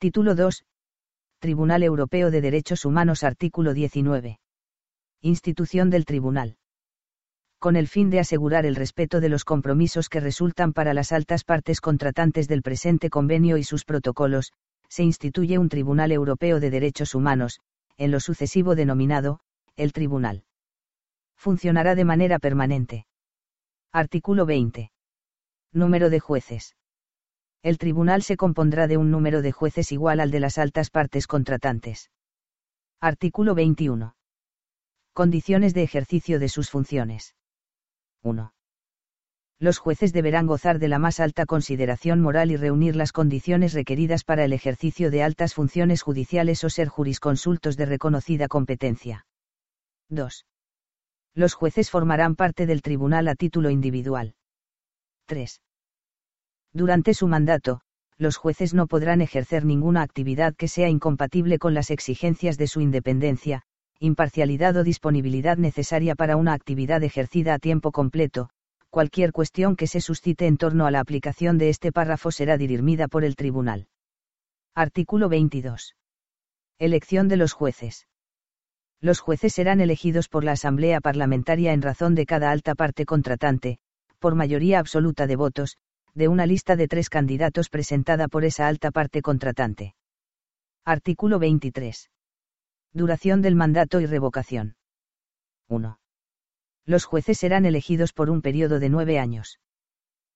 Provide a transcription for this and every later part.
Título 2. Tribunal Europeo de Derechos Humanos Artículo 19. Institución del Tribunal. Con el fin de asegurar el respeto de los compromisos que resultan para las altas partes contratantes del presente convenio y sus protocolos, se instituye un Tribunal Europeo de Derechos Humanos, en lo sucesivo denominado, el Tribunal. Funcionará de manera permanente. Artículo 20. Número de jueces. El tribunal se compondrá de un número de jueces igual al de las altas partes contratantes. Artículo 21. Condiciones de ejercicio de sus funciones. 1 los jueces deberán gozar de la más alta consideración moral y reunir las condiciones requeridas para el ejercicio de altas funciones judiciales o ser jurisconsultos de reconocida competencia. 2. Los jueces formarán parte del tribunal a título individual. 3. Durante su mandato, los jueces no podrán ejercer ninguna actividad que sea incompatible con las exigencias de su independencia, imparcialidad o disponibilidad necesaria para una actividad ejercida a tiempo completo, cualquier cuestión que se suscite en torno a la aplicación de este párrafo será dirimida por el tribunal. Artículo 22. Elección de los jueces. Los jueces serán elegidos por la Asamblea Parlamentaria en razón de cada alta parte contratante, por mayoría absoluta de votos, de una lista de tres candidatos presentada por esa alta parte contratante. Artículo 23. Duración del mandato y revocación. 1. Los jueces serán elegidos por un periodo de nueve años.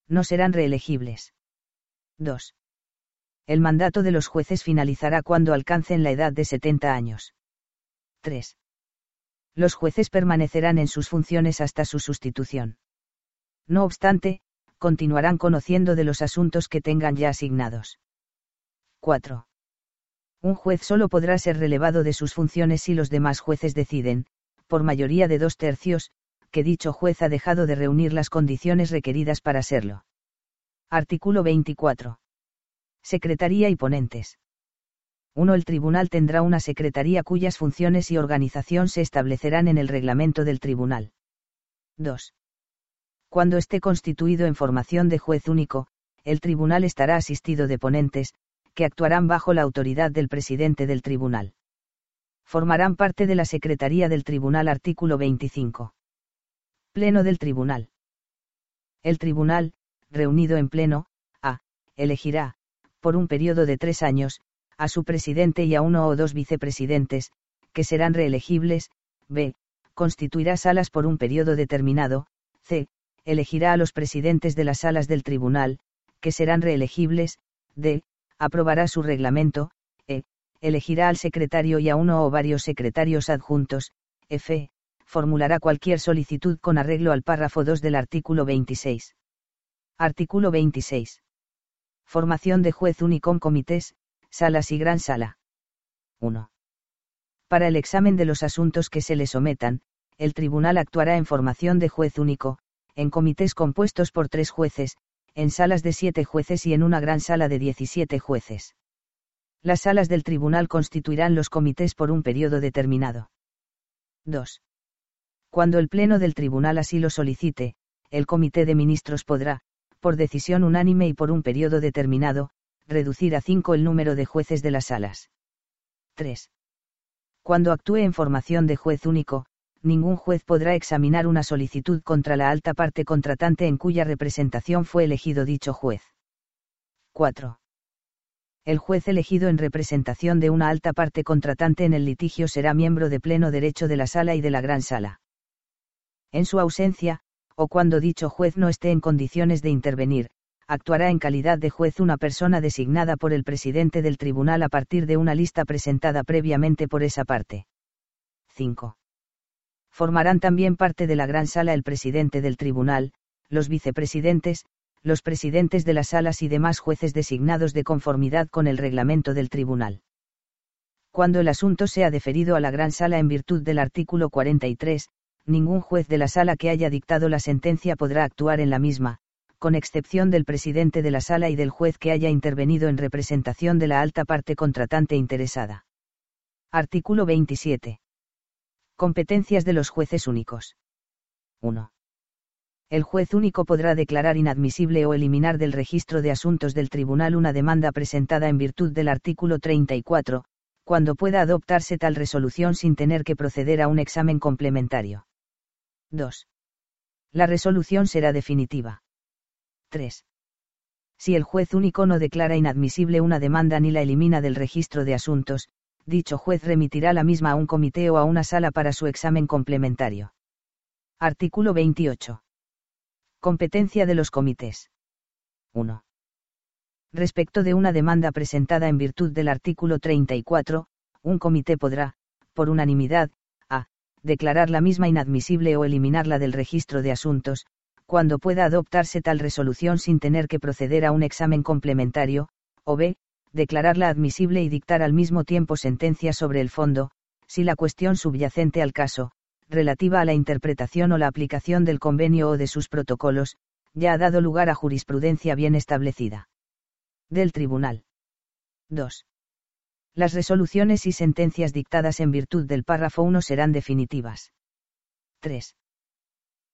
No serán reelegibles. 2. El mandato de los jueces finalizará cuando alcancen la edad de 70 años. 3. Los jueces permanecerán en sus funciones hasta su sustitución. No obstante, continuarán conociendo de los asuntos que tengan ya asignados. 4. Un juez solo podrá ser relevado de sus funciones si los demás jueces deciden, por mayoría de dos tercios, que dicho juez ha dejado de reunir las condiciones requeridas para serlo. Artículo 24. Secretaría y ponentes. 1. El tribunal tendrá una secretaría cuyas funciones y organización se establecerán en el reglamento del tribunal. 2. Cuando esté constituido en formación de juez único, el tribunal estará asistido de ponentes, que actuarán bajo la autoridad del presidente del tribunal. Formarán parte de la Secretaría del Tribunal artículo 25. Pleno del Tribunal. El Tribunal, reunido en pleno, a, elegirá, por un periodo de tres años, a su presidente y a uno o dos vicepresidentes, que serán reelegibles, b, constituirá salas por un periodo determinado, c, elegirá a los presidentes de las salas del tribunal, que serán reelegibles, d, aprobará su reglamento, e, elegirá al secretario y a uno o varios secretarios adjuntos, f, formulará cualquier solicitud con arreglo al párrafo 2 del artículo 26. Artículo 26. Formación de juez único comités, salas y gran sala. 1. Para el examen de los asuntos que se le sometan, el tribunal actuará en formación de juez único, en comités compuestos por tres jueces, en salas de siete jueces y en una gran sala de 17 jueces. Las salas del tribunal constituirán los comités por un periodo determinado. 2. Cuando el Pleno del Tribunal así lo solicite, el Comité de Ministros podrá, por decisión unánime y por un periodo determinado, reducir a cinco el número de jueces de las salas. 3. Cuando actúe en formación de juez único, ningún juez podrá examinar una solicitud contra la alta parte contratante en cuya representación fue elegido dicho juez. 4. El juez elegido en representación de una alta parte contratante en el litigio será miembro de pleno derecho de la sala y de la gran sala en su ausencia, o cuando dicho juez no esté en condiciones de intervenir, actuará en calidad de juez una persona designada por el presidente del tribunal a partir de una lista presentada previamente por esa parte. 5. Formarán también parte de la gran sala el presidente del tribunal, los vicepresidentes, los presidentes de las salas y demás jueces designados de conformidad con el reglamento del tribunal. Cuando el asunto sea deferido a la gran sala en virtud del artículo 43, ningún juez de la sala que haya dictado la sentencia podrá actuar en la misma, con excepción del presidente de la sala y del juez que haya intervenido en representación de la alta parte contratante interesada. Artículo 27. Competencias de los jueces únicos. 1. El juez único podrá declarar inadmisible o eliminar del registro de asuntos del tribunal una demanda presentada en virtud del artículo 34, cuando pueda adoptarse tal resolución sin tener que proceder a un examen complementario. 2. La resolución será definitiva. 3. Si el juez único no declara inadmisible una demanda ni la elimina del registro de asuntos, dicho juez remitirá la misma a un comité o a una sala para su examen complementario. Artículo 28. Competencia de los comités. 1. Respecto de una demanda presentada en virtud del artículo 34, un comité podrá, por unanimidad, a. declarar la misma inadmisible o eliminarla del registro de asuntos, cuando pueda adoptarse tal resolución sin tener que proceder a un examen complementario, o b. declararla admisible y dictar al mismo tiempo sentencia sobre el fondo, si la cuestión subyacente al caso, relativa a la interpretación o la aplicación del convenio o de sus protocolos, ya ha dado lugar a jurisprudencia bien establecida. Del Tribunal. 2. Las resoluciones y sentencias dictadas en virtud del párrafo 1 serán definitivas. 3.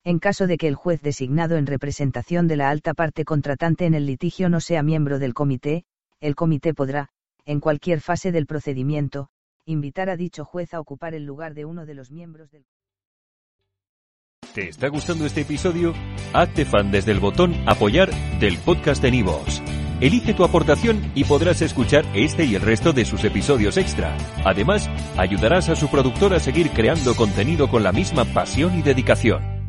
En caso de que el juez designado en representación de la alta parte contratante en el litigio no sea miembro del comité, el comité podrá, en cualquier fase del procedimiento, invitar a dicho juez a ocupar el lugar de uno de los miembros del ¿Te está gustando este episodio? Hazte fan desde el botón Apoyar del podcast de Nivos. Elige tu aportación y podrás escuchar este y el resto de sus episodios extra. Además, ayudarás a su productor a seguir creando contenido con la misma pasión y dedicación.